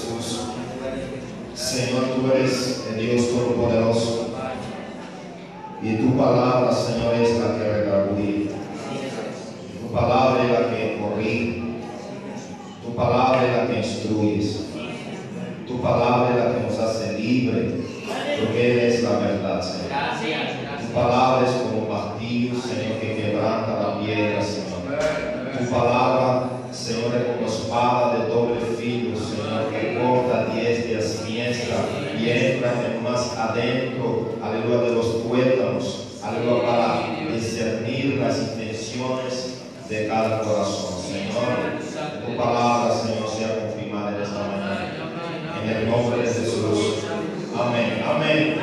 Jesús. Señor, tú eres el Dios Todopoderoso. Y tu palabra, Señor, es la que redarguye. Tu palabra es la que corrige. Tu palabra es la que instruye. Tu palabra es la que nos hace libre. Porque Él es la verdad, Señor. Tu palabra es como martillo, Señor, que quebranta la piedra, Señor. Tu palabra, Señor, es como espada de doble y entra en más adentro, aleluya, de los tuétanos, aleluya, para discernir las intenciones de cada corazón, Señor. Tu palabra, Señor, sea confirmada en esta mañana. En el nombre de Jesús. Amén. Amén.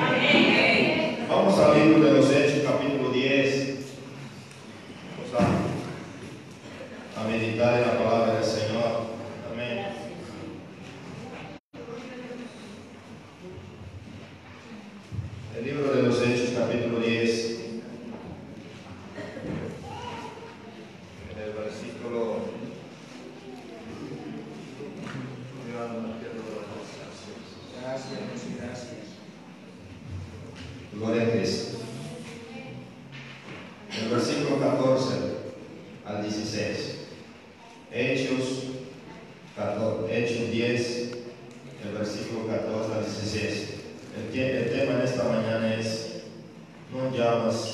Vamos al libro de los Hechos, capítulo 10. Vamos a, a meditar en la palabra del Señor. Amén. El libro de los Hechos, capítulo 10. En el versículo. Gloria a Cristo. El versículo 14 al 16. Hechos, 14, Hechos 10, el versículo 14 al 16. El, te- el tema en esta mañana es, no llamas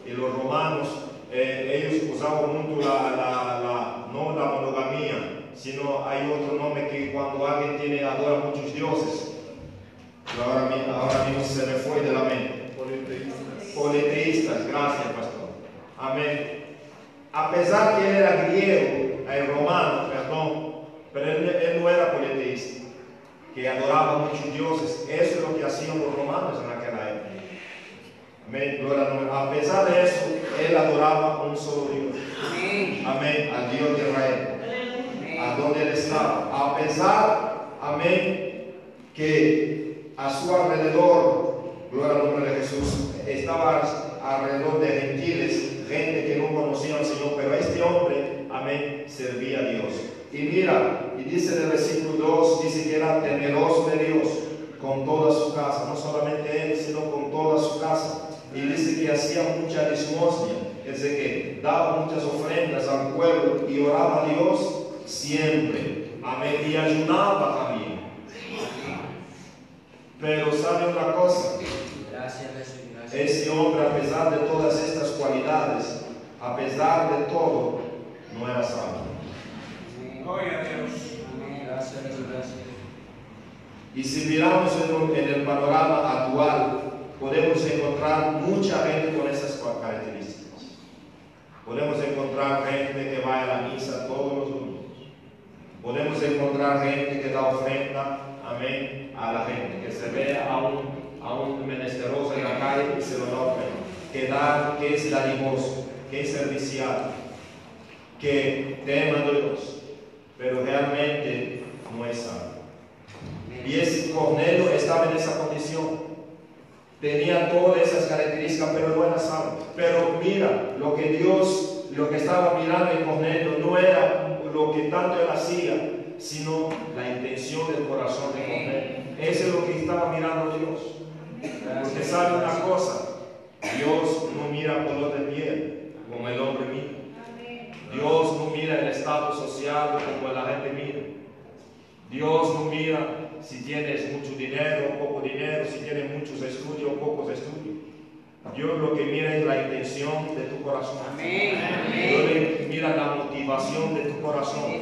y los romanos, eh, ellos usaban mucho la, la, la, no la monogamía, sino hay otro nombre que cuando alguien tiene, adora muchos dioses. Pero ahora, mi- ahora mismo se me fue de la mente. Politeístas, gracias pastor. Amén. A pesar que él era griego, el romano, perdón, pero él, él no era politeísta, que adoraba muchos dioses. Eso es lo que hacían los romanos en aquella época. Amén. Gloria. A pesar de eso, él adoraba un solo Dios. Amén. Al Dios de Israel. A donde él estaba. A pesar, amén, que a su alrededor, gloria al nombre de Jesús, estaba alrededor de gentiles, gente que no conocía al Señor, pero este hombre, amén, servía a Dios. Y mira, y dice en el versículo 2, dice que era temeroso de Dios con toda su casa, no solamente él, sino con toda su casa. Y dice que hacía mucha limosna, es decir, que daba muchas ofrendas al pueblo y oraba a Dios siempre. Amén. Y ayunaba también. Pero sabe una cosa, Gracias, Jesús. Gracias. ese hombre, a pesar de todas estas cualidades, a pesar de todo, no era salvo. Gloria a Dios. Y si miramos en, el panorama actual, podemos encontrar mucha gente con esas características. Podemos encontrar gente que va a la misa todos los domingos. Podemos encontrar gente que da ofrenda, amén, a la gente, que se ve a un, a un menesteroso en la calle y se lo da. Que da, que es dadivoso, que es servicial, que teme a Dios, pero realmente no es salvo. Y es Cornelio estaba en esa condición. Tenía todas esas características, pero no era salvo. Pero mira, lo que Dios, lo que estaba mirando en Cornelio no era lo que tanto él hacía, sino la intención del corazón de Cornelio. Eso es lo que estaba mirando Dios. Porque sabe una cosa, Dios no mira color de piel como el hombre mira. Dios no mira el estado social como la gente mira. Dios no mira si tienes mucho dinero o poco dinero, si tienes muchos estudios o pocos estudios. Dios lo que mira es la intención de tu corazón. Amén. Dios mira la motivación de tu corazón.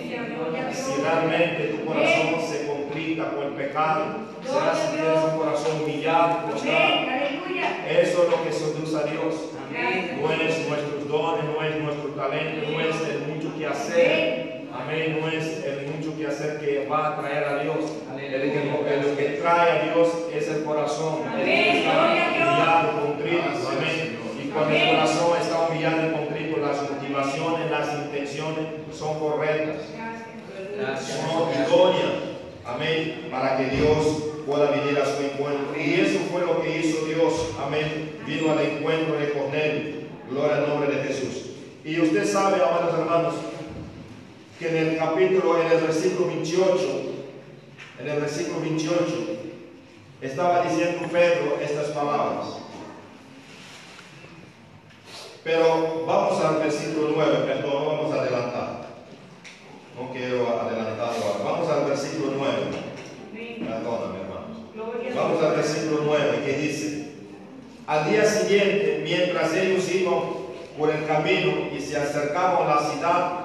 Si realmente tu corazón se complica con el pecado, será si tienes un corazón humillado. Eso es lo que seduce a Dios. No es nuestros dones, no es nuestro talento, no es el mucho que hacer. Amén, no es el mucho que hacer que va a traer a Dios. El que, el que trae a Dios es el corazón. El que está humillado, contrito. Amén. Y cuando el corazón está humillado y contrito, las motivaciones, las intenciones son correctas son idóneas, amén, para que Dios pueda venir a su encuentro. Y eso fue lo que hizo Dios, amén, vino al encuentro de Cornelio, gloria al nombre de Jesús. Y usted sabe, amados hermanos, que en el capítulo, en el versículo 28, en el versículo 28, estaba diciendo Pedro estas palabras. Pero vamos al versículo 9, perdón, no vamos a adelantar. No quiero adelantar ahora. Vamos al versículo 9. Perdóname, hermanos. Vamos al versículo 9 que dice, al día siguiente, mientras ellos iban por el camino y se acercaban a la ciudad,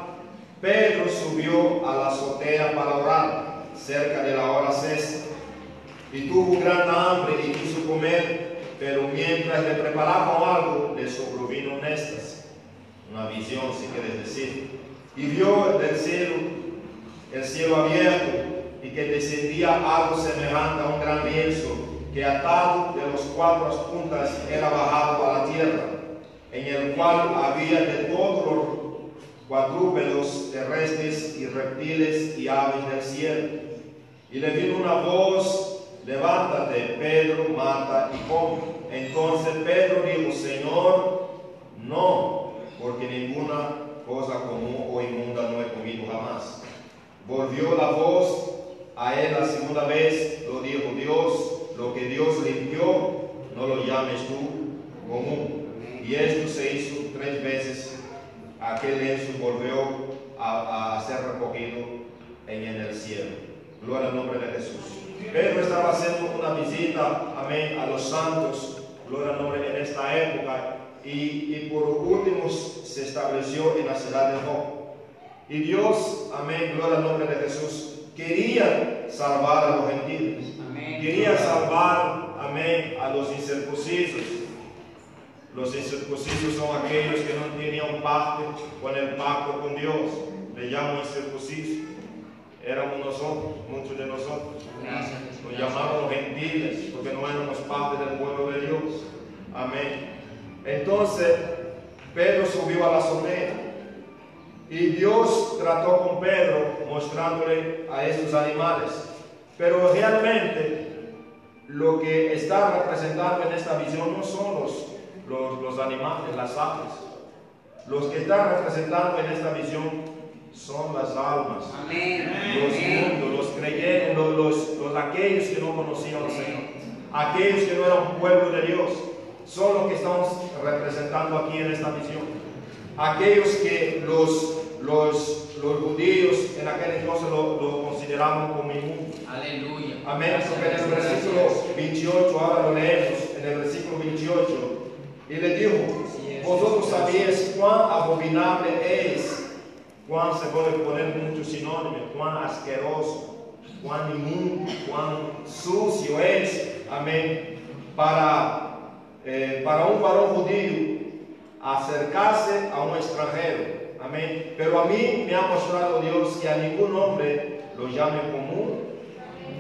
Pedro subió a la azotea para orar cerca de la hora sexta y tuvo gran hambre y quiso comer, pero mientras le preparaban algo, le sobrevino un éxtasis, una visión si quieres decir, y vio del cielo, el cielo abierto y que descendía algo semejante a un gran lienzo que atado de los cuatro puntas era bajado a la tierra, en el cual había de todos los cuadrúpedos terrestres y reptiles y aves del cielo. Y le vino una voz, levántate, Pedro, mata y come. Entonces Pedro dijo, Señor, no, porque ninguna cosa común o inmunda no he comido jamás. Volvió la voz a él la segunda vez, lo dijo Dios, lo que Dios limpió, no lo llames tú común. Y esto se hizo tres veces. Aquel lienzo volvió a, a ser recogido en, en el cielo. Gloria al nombre de Jesús. Pedro estaba haciendo una visita, amén, a los santos, gloria al nombre en esta época. y, y por último se estableció en la ciudad de Job. Y Dios, amén, gloria al nombre de Jesús, quería salvar a los gentiles. Amén. Quería salvar, amén, a los incircuncisos. Los incircuncisos son aquellos que no tenían pacto con el pacto con Dios. Le llamo incircuncisos. Éramos nosotros, muchos de nosotros. Nos llamábamos gentiles porque no éramos parte del pueblo de Dios. Amén. Entonces, Pedro subió a la azotea y Dios trató con Pedro mostrándole a estos animales. Pero realmente lo que está representando en esta visión no son los, los, los animales, las aves. Los que están representando en esta visión son las almas Amén. los mundos, los creyentes, los, los- los- aquellos que no conocían al Señor, aquellos que no eran pueblo de Dios, son los que estamos representando aquí en esta misión. Aquellos que los, los, los judíos en aquel entonces lo, lo consideraban como inmundos. Aleluya. Amén. Porque en el versículo gracias. 28, ahora lo leemos, en el versículo 28, y le dijo, vosotros sabéis cuán abominable es, cuán se puede poner muchos sinónimos, cuán asqueroso, cuán inmundo, cuán sucio es, amén, para, eh, para un varón judío acercarse a un extranjero, amén. Pero a mí me ha mostrado Dios que a ningún hombre lo llame común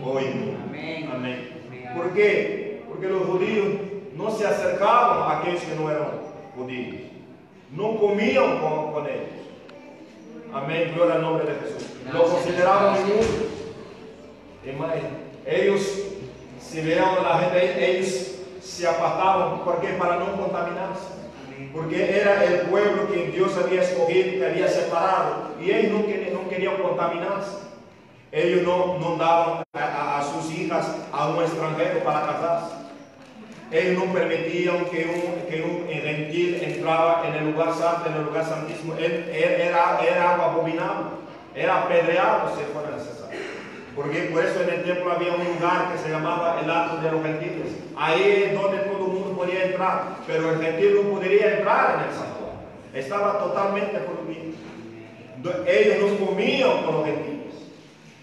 o inmundo. Amén. Amén. ¿Por qué? Porque los judíos no se acercaban a aquellos que no eran judíos. No comían con, con ellos. Amén. Gloria al nombre de Jesús. Lo consideraban. Imagínate, Ellos, si veían a la gente, ellos se apartaban. ¿Por qué? Para no contaminarse. Porque era el pueblo que Dios había escogido, que había separado. Y ellos no, querían- no querían contaminarse. Ellos no, no daban a, a- a sus hijas a un extranjero para casarse. Ellos no permitían que un, que un gentil entraba en el lugar santo, en el lugar santísimo. Él, él- era, era algo abominable. Era apedreado si fuera necesario. Porque por eso en el templo había un lugar que se llamaba el atrio de los gentiles. Ahí es donde todo el mundo podía entrar, pero el gentil no podría entrar en el santuario. Estaba totalmente prohibido. Do- Ellos no comían con los gentiles.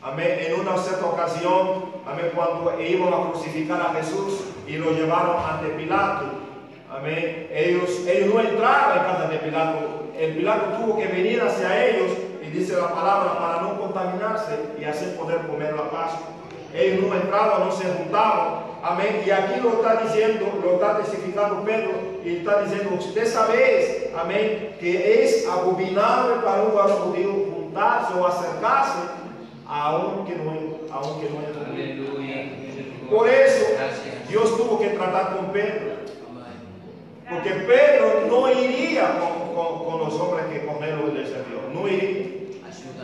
Amén. En una cierta ocasión, amén, cuando iban a crucificar a Jesús y lo llevaron ante Pilato, amén, ellos, ellos no entraron en casa de Pilato. El Pilato tuvo que venir hacia ellos y dice la palabra para no contaminarse y así poder comer la Pascua. Ellos no entraban, no se juntaban. Amén. Y aquí lo está diciendo, lo está testificando Pedro y está diciendo, usted sabe, amén, que es abominable para un varón judío juntarse o acercarse aunque no, aunque no. Aleluya. Por eso. Dios tuvo que tratar con Pedro. Porque Pedro no iría con, con- con los hombres que con él le sirvió. No iría.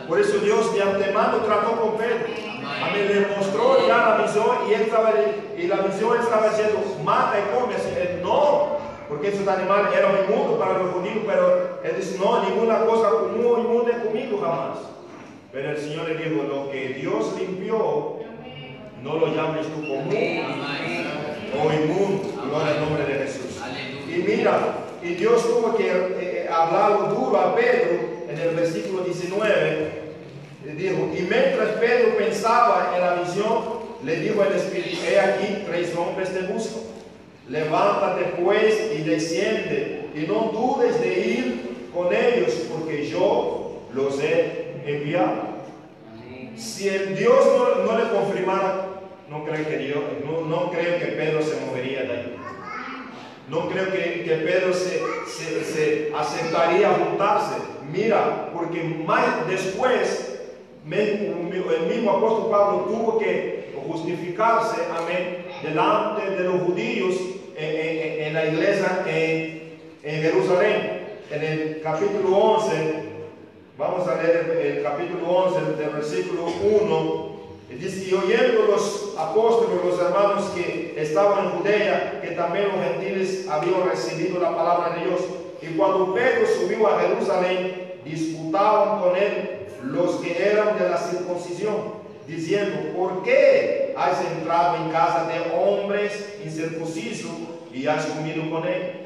Por eso Dios de antemano trató con Pedro. Amén. Le mostró ya la misión y él estaba y la misión estaba diciendo mata y come. Él, no, porque esos animales eran inmundos para los judíos, pero él dice no, ninguna cosa común o inmunda he comido jamás. Pero el Señor le dijo lo que Dios limpió, no lo llames tú común o inmundo. Gloria al nombre de Jesús. Y mira, y Dios tuvo que eh, hablarlo duro a Pedro en el versículo 19. Le dijo, y mientras Pedro pensaba en la visión, le dijo el Espíritu, he aquí, tres hombres te buscan. Levántate pues y desciende, y no dudes de ir con ellos, porque yo los he enviado. Si el Dios no, no le confirmara, no creo que Dios, no, no creo que Pedro se movería de ahí. No creo que, que Pedro se, se- se aceptaría juntarse. Mira, porque más después el mismo apóstol Pablo tuvo que justificarse, amén, delante de los judíos en, en- en la iglesia en, en Jerusalén. En el capítulo 11, vamos a leer el, capítulo 11 del versículo 1. y Dice, y oyendo los apóstoles, los hermanos que estaban en Judea, que también los gentiles habían recibido la palabra de Dios, y cuando Pedro subió a Jerusalén, disputaban con él los que eran de la circuncisión, diciendo, ¿por qué has entrado en casa de hombres incircuncisos y has comido con él?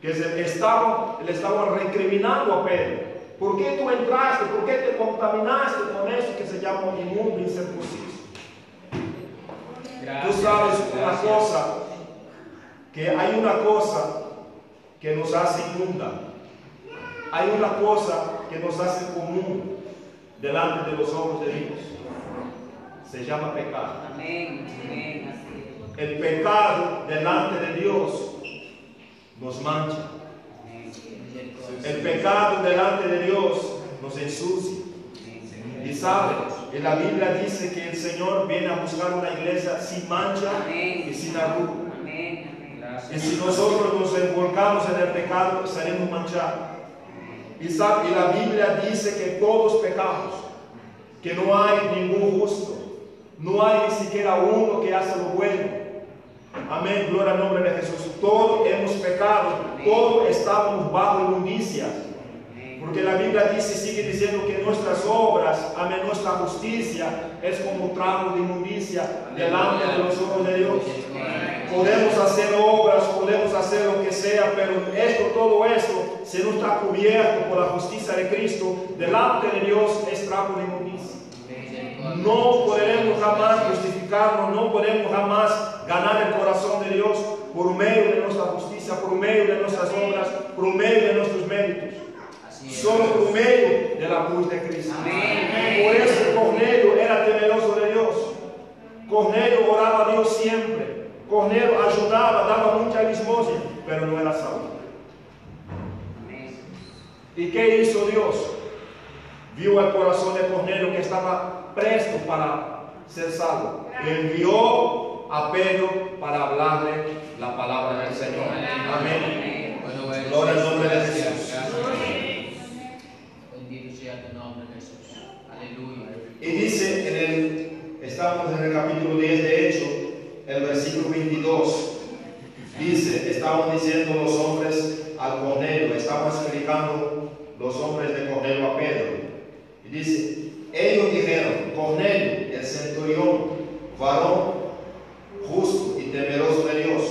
que se estaba, le estaban recriminando a Pedro. ¿Por qué tú entraste? ¿Por qué te contaminaste con eso que se llama inmundo incircunciso? Tú sabes una cosa, que hay una cosa que nos hace inmunda. Hay una cosa que nos hace común delante de los ojos de Dios. Se llama pecado. Amén. El pecado delante de Dios nos mancha. El pecado delante de Dios nos ensucia. Y sabe, en la Biblia dice que el Señor viene a buscar una iglesia sin mancha y sin arruga. Y si nosotros nos envolcamos en el pecado, seremos manchados. Y, sabe, y la Biblia dice que todos pecamos, que no hay ningún justo, no hay ni siquiera uno que hace lo bueno. Amén, gloria al nombre de Jesús. Todos hemos pecado, todos estamos bajo inmundicia. Porque la Biblia dice, sigue diciendo que nuestras obras, amén, nuestra justicia es como trago de inmundicia delante de los ojos de Dios. Podemos hacer obras, podemos hacer lo que sea, pero esto, todo esto, si no está cubierto por la justicia de Cristo, delante de Dios es trago de inmundicia. No justificarnos, no podemos jamás ganar el corazón de Dios por medio de nuestra justicia, por medio de nuestras obras, por medio de nuestros méritos. Solo por medio de la cruz de Cristo. Amén. Por eso Cornelio era temeroso de Dios. Cornelio oraba a Dios siempre. Cornelio ayudaba, daba mucha limosna, pero no era salvo. ¿Y qué hizo Dios? Vio el corazón de Cornelio que estaba presto para ser salvo. Envió a Pedro para hablarle la palabra del Señor. Amén. Bueno, Gloria al nombre de Jesús. Bendito sea tu nombre, Jesús. Aleluya. Y dice en el, estamos en el capítulo 10 de Hecho, el versículo 22. Dice, estaban diciendo los hombres al Cornelio, estaban explicando los hombres de Cornelio a Pedro. Y dice, ellos dijeron, Cornelio, el centurión, varón justo y temeroso de Dios,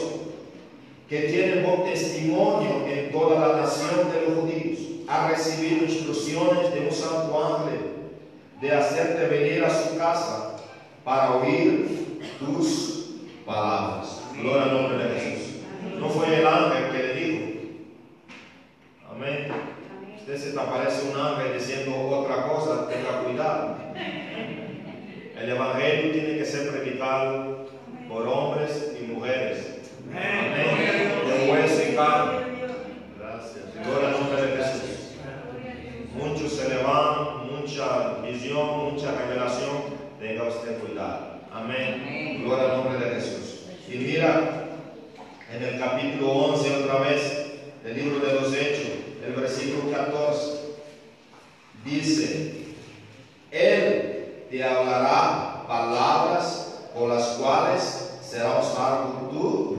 que tiene buen testimonio en toda la nación de los judíos, ha recibido instrucciones de un santo ángel de hacerte venir a su casa para oír tus palabras. Gloria al nombre de Jesús. No fue el ángel que le dijo. Amén. Usted se te aparece un ángel diciendo otra cosa, tenga cuidado. El evangelio tiene que ser predicado por hombres y mujeres. Amén. De hueso y carne. Gracias. Gloria al nombre de Jesús. Muchos se le van, mucha visión, mucha revelación. Tenga usted cuidado. Amén. Gloria al nombre de Jesús. Y mira, en el capítulo 11 otra vez, del libro de los Hechos, el versículo 14, dice, Él te hablará palabras por las cuales serás salvo tú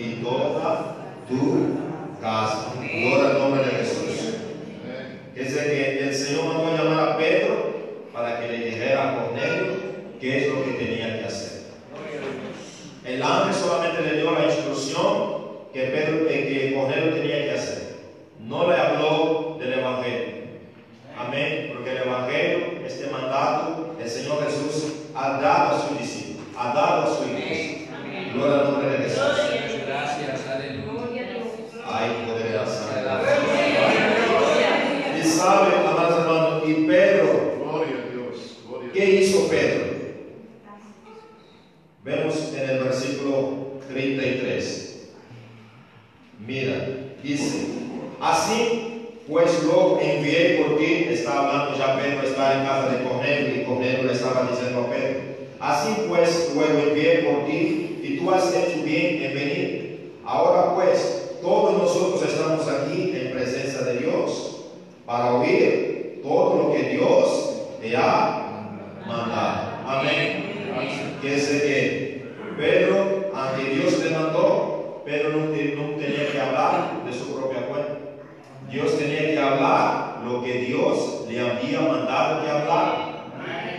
y toda tu casa. Gloria al nombre de Jesús. Es de que en casa de Cornelio y Cornelio le estaba diciendo a Pedro, así pues luego envié por ti y tú has hecho bien en venir. Ahora pues, todos nosotros estamos aquí en presencia de Dios para oír todo lo que Dios te ha mandado. Amén. Que de que Pedro, aunque Dios le mandó, Pedro no, no tenía que hablar de su propia cuenta. Dios tenía que hablar lo que Dios le había mandado que hablar.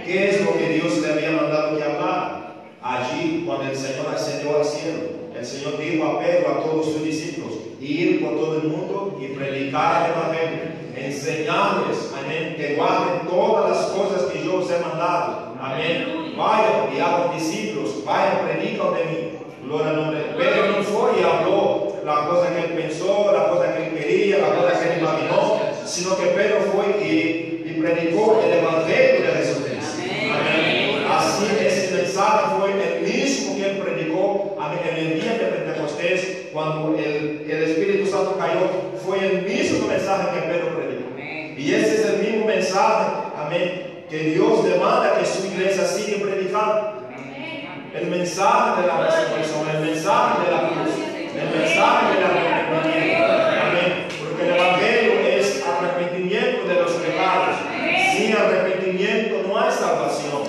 ¿Qué es lo que Dios le había mandado que hablar? Allí, cuando el Señor ascendió al cielo, el Señor dijo a Pedro, a todos sus discípulos, ir por todo el mundo y predicar el Evangelio, enseñarles, amén, que guarden todas las cosas que yo os he mandado, amén. Vayan y hagan discípulos, vayan, predican de mí. Gloria al nombre. Pedro no fue y habló la cosa que él pensó, la cosa que él quería, la cosa que él imaginó, sino que Pedro fue y, predicó el Evangelio de Jesucristo. Amén. Así ese mensaje fue el mismo que él predicó en el día de Pentecostés, cuando el, el Espíritu Santo cayó, fue el mismo mensaje que Pedro predicó. Amén. Y ese es el mismo mensaje, amén, que Dios demanda que su iglesia siga predicando. El mensaje de la resurrección, el mensaje de la cruz, el mensaje del arrepentimiento. Arrepentimiento no hay salvación.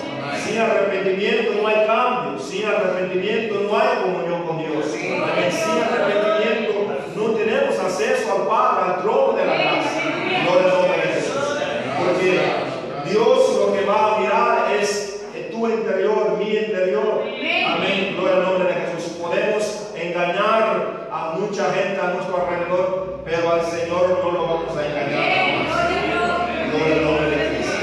Sin arrepentimiento no hay cambio. Sin arrepentimiento no hay comunión con Dios. Sin arrepentimiento no tenemos acceso al Padre, al trono de la gracia. Gloria al nombre de Jesús. Porque Dios lo que va a mirar es tu interior, mi interior. Amén. Gloria al nombre de Jesús. Podemos engañar a mucha gente a nuestro alrededor, pero al Señor no lo vamos a engañar jamás. Gloria al nombre de Cristo.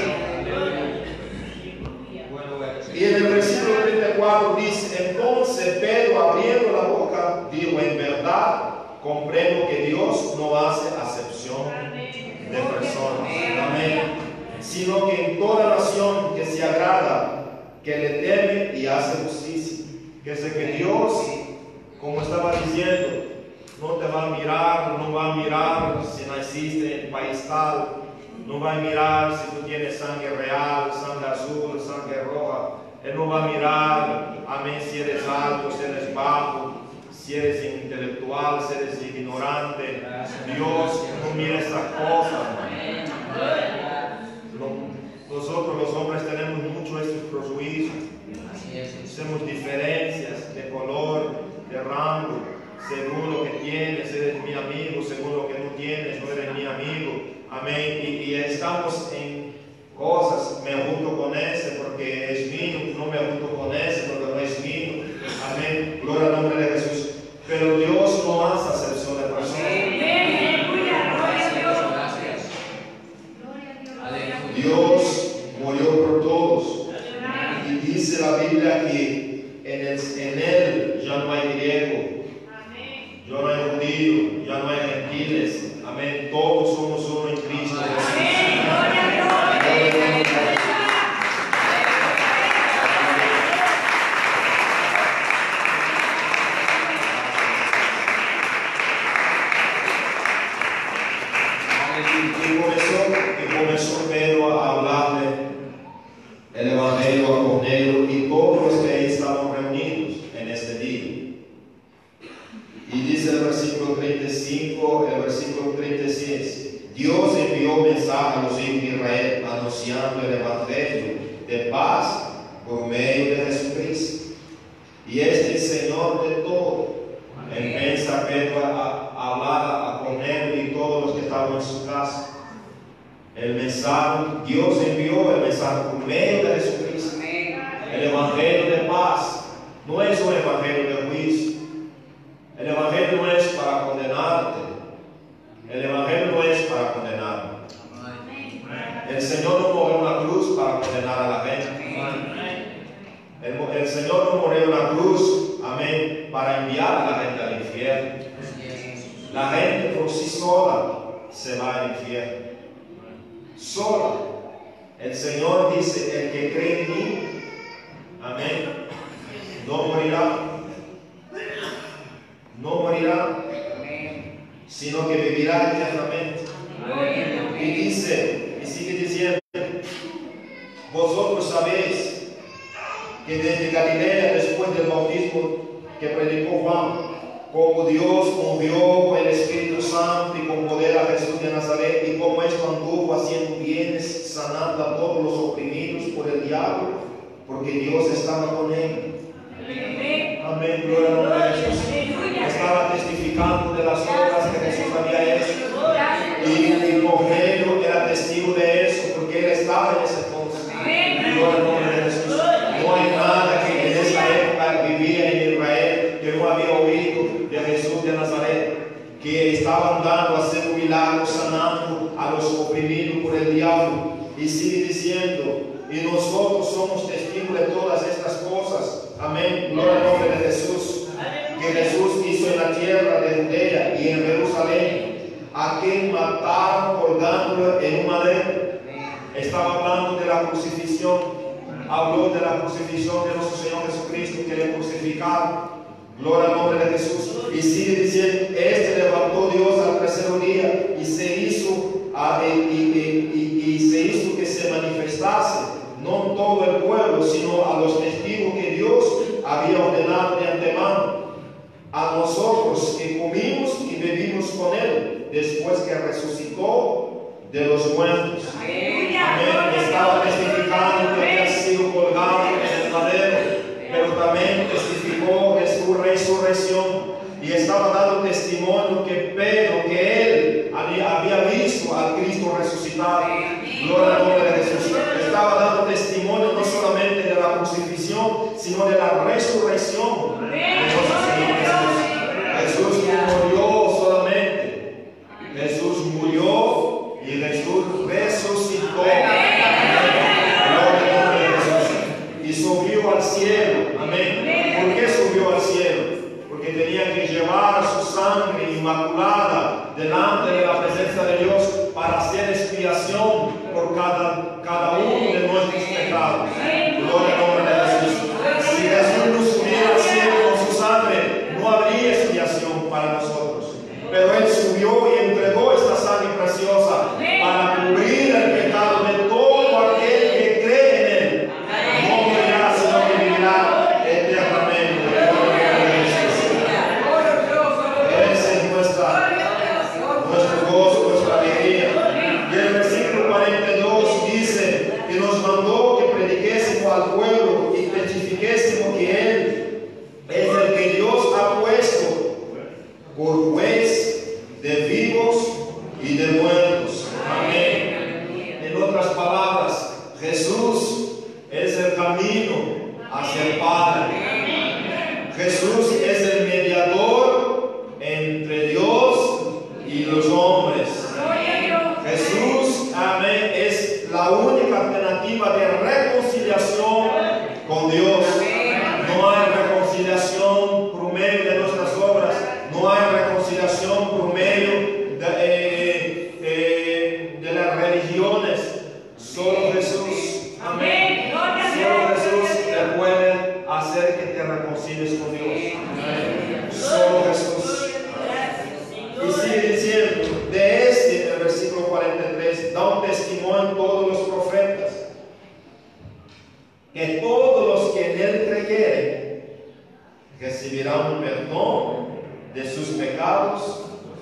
Y en el versículo 34 dice, entonces Pedro abriendo la boca, dijo, en verdad comprendo que Dios no hace acepción de personas. Amén. Sino que en toda nación que se agrada, que le teme y hace justicia. Que sé que Dios, como estaba diciendo, no te va a mirar, no va a mirar si naciste en país tal, no va a mirar si tú tienes sangre real, sangre azul, sangre roja. Él no va a mirar, amén, si eres alto, si eres bajo, si eres intelectual, si eres ignorante. Dios no mira estas cosas. Nosotros los hombres tenemos mucho estos prejuicios. Así es. Rango, según lo que tienes, eres mi amigo, según lo que no tienes, no eres mi amigo. Amén. Y, y estamos en cosas, me junto con ese porque es mío, no me junto con ese porque no es mío. Amén. Gloria al nombre de Jesús. Pero Dios no hace acepción de personas. Gracias. Aleluya. Dios murió por todos. Y dice la Biblia que en, el- en Él ya no hay griego, ya no hay judío, ya no hay gentiles. Amén. Todos somos uno en Cristo. Y comenzó, y comenzó Pedro a hablarle el Evangelio a Cornelio y todos los que ahí estaban reunidos en este día. Y dice el versículo 35, el versículo 36, Dios envió mensaje a los hijos de Israel anunciando el Evangelio de paz por medio de Jesucristo. Y este es el Señor de todo. Empieza Pedro a, a hablar a Cornelio y todos los que estaban en su casa. El mensaje, Dios envió el mensaje por medio de Jesucristo. Amén. El Evangelio de paz no es un Evangelio de juicio. El Evangelio no es para condenarte. El Evangelio no es para condenarte. El Señor no murió en la cruz para condenar a la gente. El, el Señor no murió en la cruz, amén, para enviar a la gente al infierno. La gente por sí sola se va al infierno. Sola. El Señor dice, el que cree en mí, amén, no morirá. No morirá. Sino que vivirá eternamente. Y dice, y sigue diciendo, vosotros sabéis que desde Galilea, después del bautismo que predicó Juan, como Dios movió con el Espíritu Santo y con poder a Jesús de Nazaret, y como esto anduvo haciendo bienes, sanando a todos los oprimidos por el diablo, porque Dios estaba con él. Amén, gloria de Jesús. Estaba testificando de las obras que Jesús había hecho. Y, y Cornelio era testigo de eso, porque él estaba en ese entonces. Gloria al nombre de Jesús. No hay nada que en esa época vivía en Israel que no había oído de Jesús de Nazaret, que haciendo milagros, sanando a los oprimidos por el diablo. Y sigue diciendo, y nosotros somos testigos de todas estas cosas. Amén. Gloria al nombre de Jesús. Que Jesús hizo en tierra de Judea y en Jerusalén, a quien mataron colgándolo en un madero. Estaba hablando de la crucifixión. Habló de la crucifixión de nuestro Señor Jesucristo que le crucificaron. Gloria al nombre de Jesús. Y sigue diciendo, este levantó Dios al tercer día y se hizo, y, se hizo que se manifestase, no todo el pueblo, sino a los testigos que Dios había ordenado nosotros que comimos y bebimos con Él, después que resucitó de los muertos. Amén. Estaba testificando que había sido colgado en el madero, pero también testificó de su resurrección y estaba dando testimonio que Pedro, que él había, había visto al Cristo resucitado. Gloria al nombre de Jesús. Estaba dando testimonio no solamente de la crucifixión, sino de la resurrección de nuestro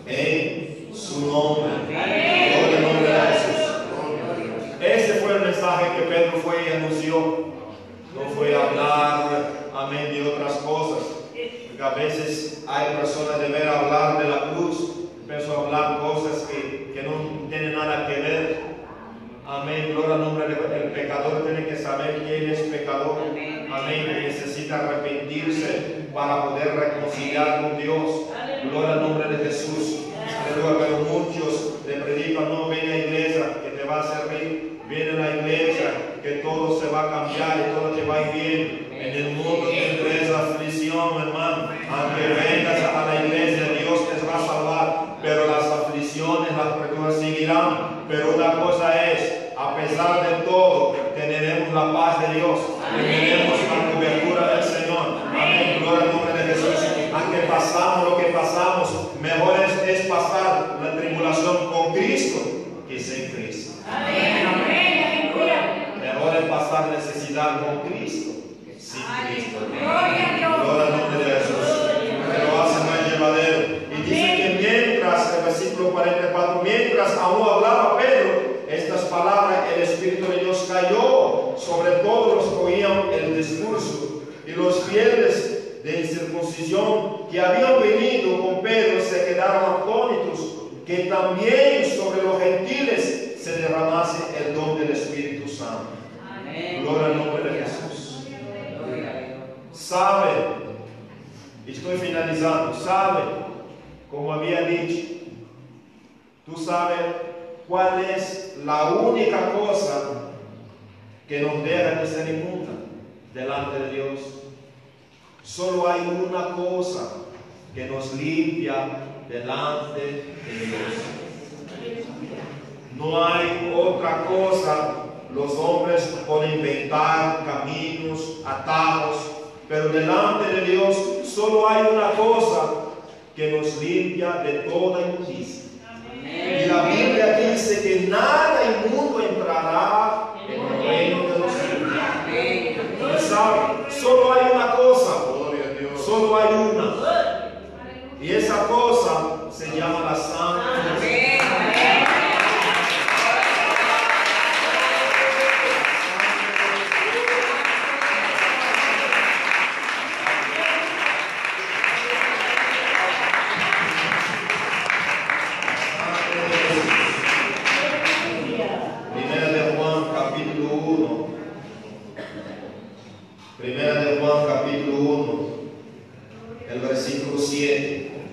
en su nombre. Gloria al nombre de Jesús. Ese fue el mensaje que Pedro fue y anunció. No fue hablar, amén, de otras cosas. Porque a veces hay personas de ver hablar de la cruz, empezó a hablar cosas que, que no tienen nada que ver. Amén, gloria al nombre del el pecador. Tiene que saber que él es pecador. Amén, y necesita arrepentirse para poder reconciliar. Gloria al nombre de Jesús. Aleluya, pero muchos le predican, no pasar necesidad con Cristo sin Cristo. Gloria al nombre de Jesús. Que lo hace más llevadero. Y dice que mientras, el versículo 44, mientras aún hablaba Pedro, estas palabras, el Espíritu de Dios cayó sobre todos los que oían el discurso. Y los fieles de incircuncisión que habían venido con Pedro se quedaron atónitos, que también sobre los gentiles se derramase el don. Adora el nombre de Jesús. Sabe, estoy finalizando, sabe, como había dicho, tú sabes cuál es la única cosa que nos deja de ser inmunda delante de Dios. Solo hay una cosa que nos limpia delante de Dios. No hay otra cosa los hombres pueden inventar caminos, atajos, pero delante de Dios solo hay una cosa que nos limpia de toda injusticia. Y la Biblia dice que nada inmundo entrará en el reino de los cielos. ¿Sabe? Solo hay una cosa, solo hay una. Y esa cosa se llama la sangre Amen.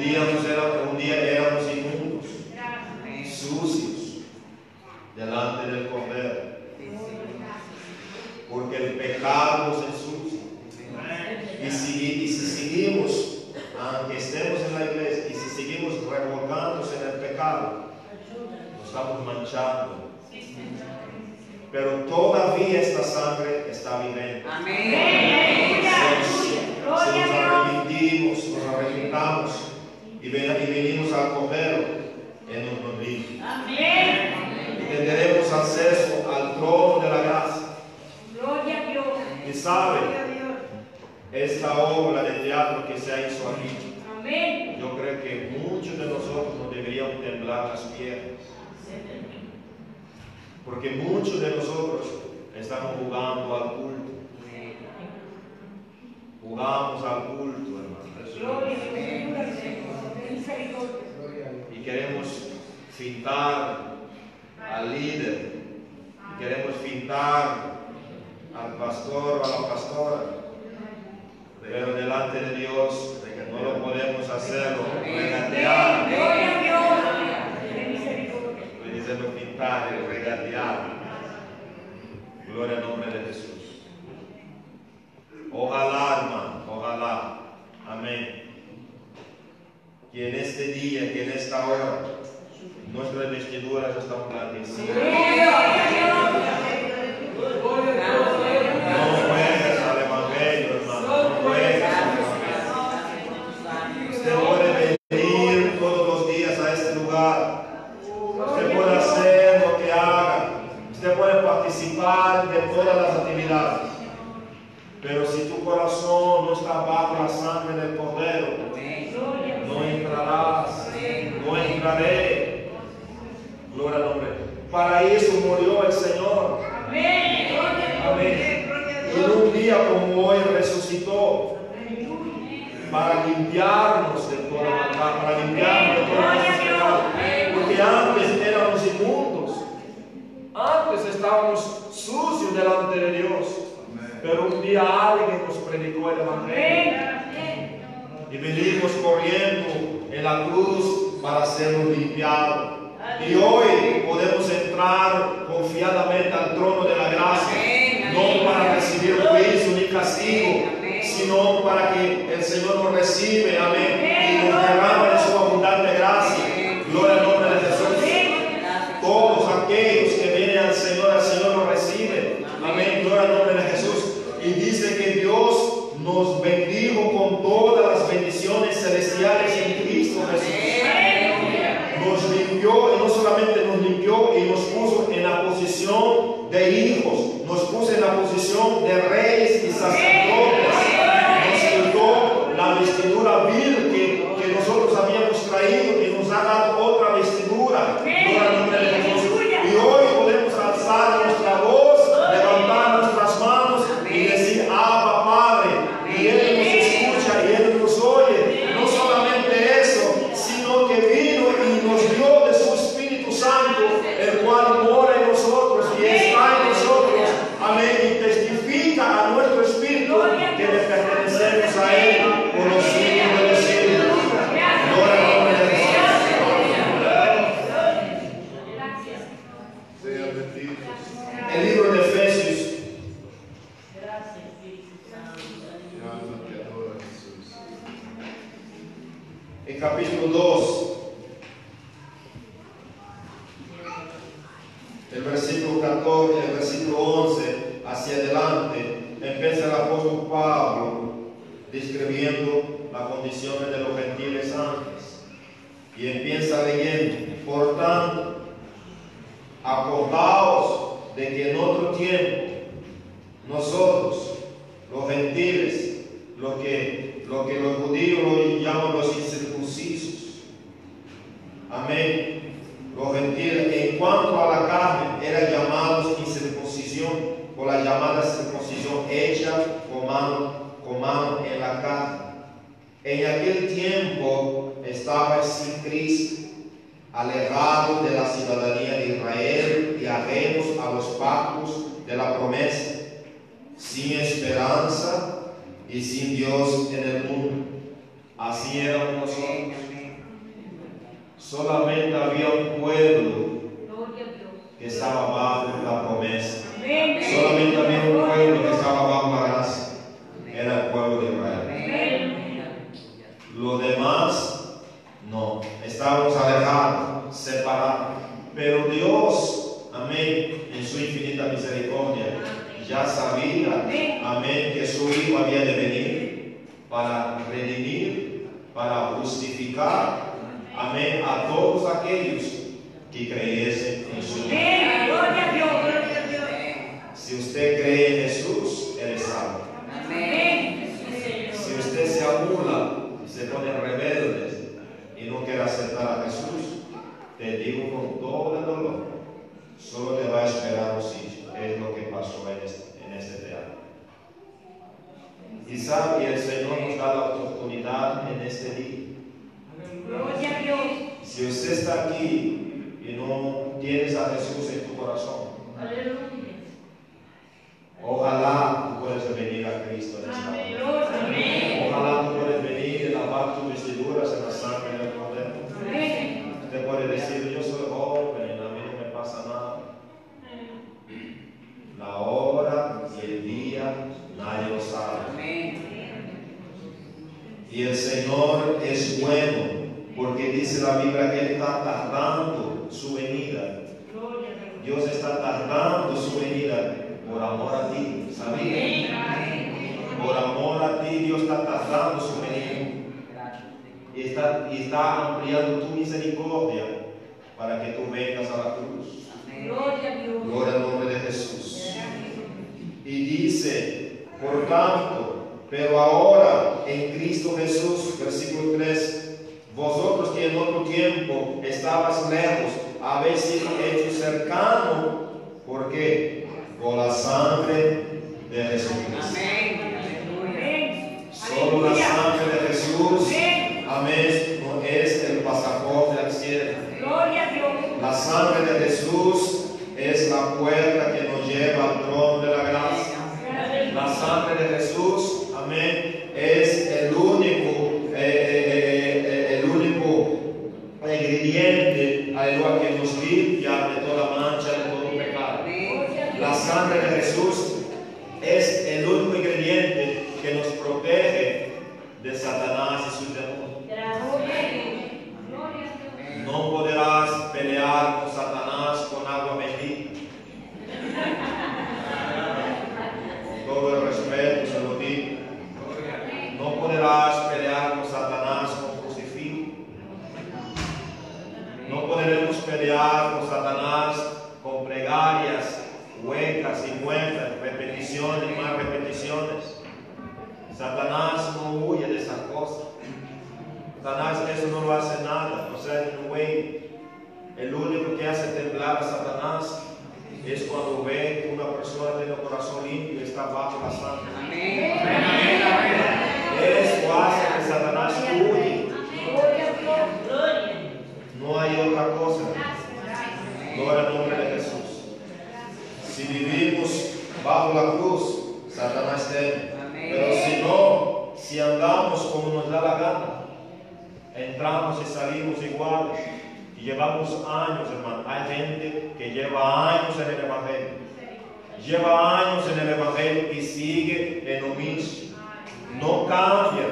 Um dia, um dia é Amén. Que en este día, que en esta hora, nuestras vestiduras están blandecidas. limpiarnos de toda maldad, para limpiarnos de toda necesidad. Porque antes éramos inmundos, antes estábamos sucios delante de Dios. Pero un día alguien nos predicó el Evangelio y venimos corriendo en la cruz para sernos limpiados. Y hoy podemos entrar confiadamente al trono de la gracia, no para recibir juicio ni castigo, sino para que el Señor nos recibe, amén, y nos derrama de su abundante gracia. Gloria al nombre de Jesús. Todos aquellos que vienen al Señor, al Señor los recibe. Amén. Gloria al nombre de Jesús. Y dice que Dios nos bendijo con todas las bendiciones celestiales en Cristo Jesús. Nos limpió y no solamente nos limpió y nos puso en la posición de hijos, nos puso en la posición de reyes y sacerdotes. La vestidura vil que, que nosotros habíamos traído y nos ha dado otra vestidura. Gloria al nombre de Jesús. Y hoy podemos alzar nuestra voz, levantar nuestras manos y decir, Abba Padre. Y Él nos escucha y Él nos oye. No solamente eso, sino que vino y nos dio de su Espíritu Santo, el cual mora en nosotros y está en nosotros. Amén. Y testifica a nuestro espíritu que le pertenecemos a Él por los siglos de los siglos. Gloria al nombre de Jesús. Sean benditos. El libro de Efesios, Mi alma te adora, Jesús. el capítulo 2, el versículo 14, el versículo 11 hacia adelante, empieza el apóstol Pablo describiendo las condiciones de los gentiles antes. Y empieza leyendo, por tanto, acordaos de que en otro tiempo nosotros, los gentiles, lo que, lo los judíos lo llaman los incircuncisos, amén, los gentiles, en cuanto a la carne, eran llamados incircuncisión, por la llamada circuncisión hecha con mano, en la carne. En aquel tiempo estabais sin Cristo, alejados de la ciudadanía de Israel y ajenos a los pactos de la promesa, sin esperanza y sin Dios en el mundo. Así éramos nosotros. Solamente había un pueblo que estaba bajo la promesa. Solamente había un pueblo que estaba bajo la gracia. Era el pueblo de Israel. Los demás, no. Estábamos alejados, separados. Pero Dios, amén, en su infinita misericordia, ya sabía, amén, que su Hijo había de venir para redimir, para justificar, amén, a todos aquellos que creyesen en su Hijo. Si usted cree en Jesús, Él es salvo. Si usted se abula y se pone rebelde y no quiere aceptar a Jesús, te digo con todo el dolor, solo te va a esperar un sitio. Es lo que pasó en este. Y sabe, el Señor nos da la oportunidad en este día. Si usted está aquí y no tienes a Jesús en tu corazón, ojalá No cambia.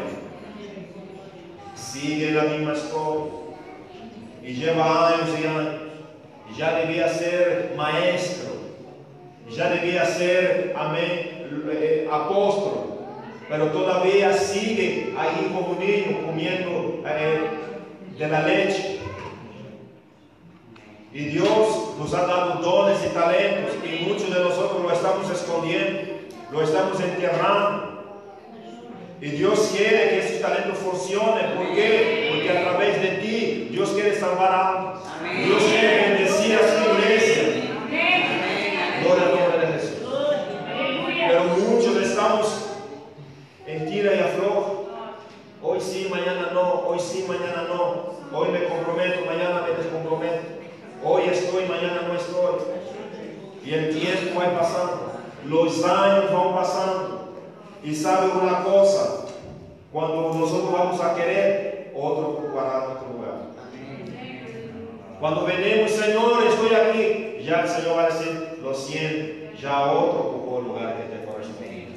Sigue la misma historia. Y lleva años y años. Ya debía ser maestro. Ya debía ser, amén, eh, apóstol pero todavía sigue ahí como niño comiendo eh, de la leche. Y Dios nos ha dado dones y talentos y muchos de nosotros lo estamos escondiendo, lo estamos enterrando. Y Dios quiere que esos talentos funcionen. ¿Por qué? Porque a través de ti Dios quiere salvar almas. Dios quiere bendecir a su iglesia. Gloria al nombre de Jesús. Pero muchos estamos en tira y afloja. Hoy sí, mañana no. Hoy sí, mañana no. Hoy me comprometo, mañana me descomprometo. Hoy estoy, mañana no estoy. Y el tiempo va pasando. Los años van pasando. Y sabe una cosa. Cuando nosotros vamos a querer, otro ocupará nuestro lugar. Cuando venimos, Señor, estoy aquí. Ya el Señor va a decir, lo siento, ya otro ocupó el lugar que te corresponde.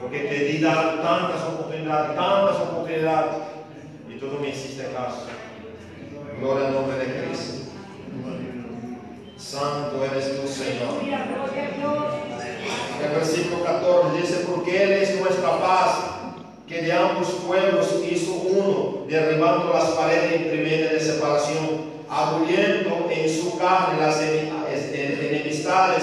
Porque te di tantas oportunidades, tantas oportunidades. Y tú no me hiciste caso. Gloria al nombre de Cristo. Santo eres tú, Señor. El versículo 14 dice, porque Él es nuestra paz, que de ambos pueblos hizo uno, derribando las paredes intermedias de separación, aboliendo en su carne las enemistades,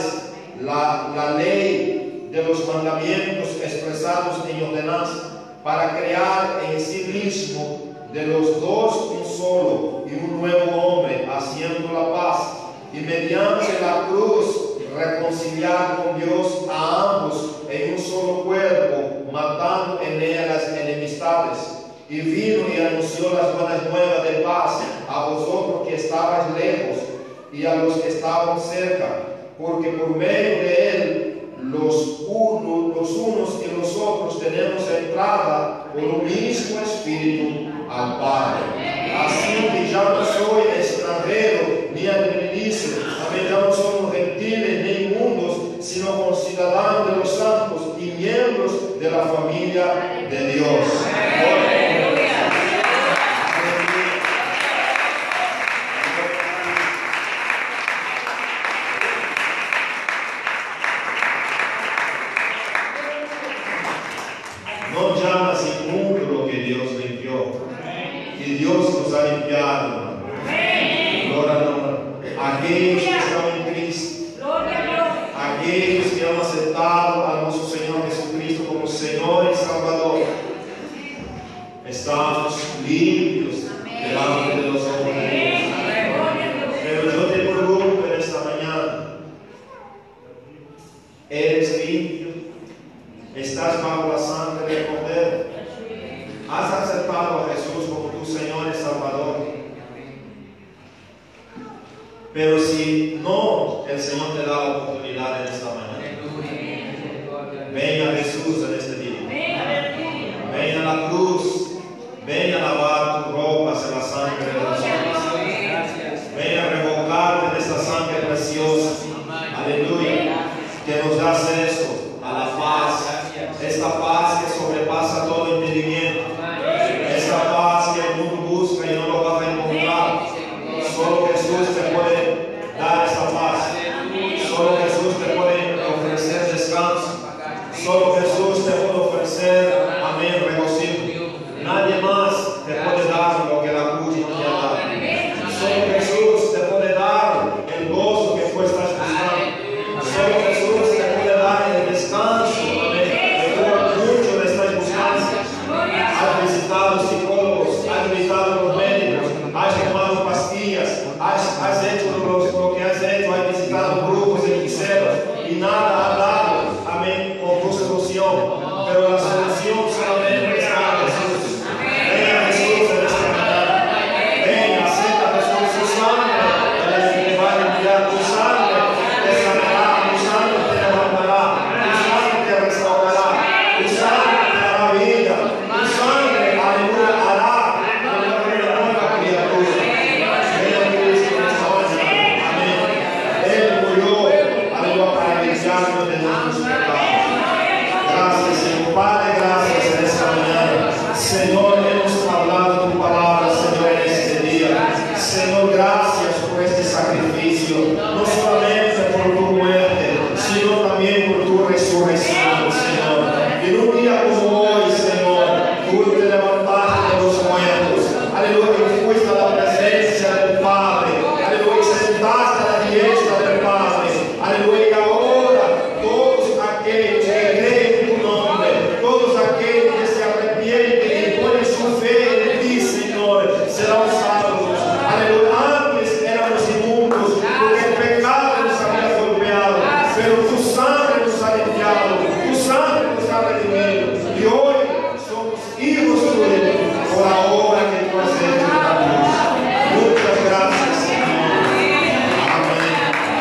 la, la ley de los mandamientos expresados en ordenanza, para crear en sí mismo de los dos un solo y un nuevo hombre, haciendo la paz, y mediante la cruz reconciliar con Dios a ambos en un solo cuerpo, matando en ella las enemistades. Y vino y anunció las buenas nuevas de paz a vosotros que estabais lejos y a los que estaban cerca, porque por medio de él los unos, y los otros tenemos entrada por un mismo espíritu al Padre. Así que ya no soy extranjero ni advenedizo, amén, ya no ni inmundos, sino conciudadanos de los santos y miembros de la familia de Dios. Han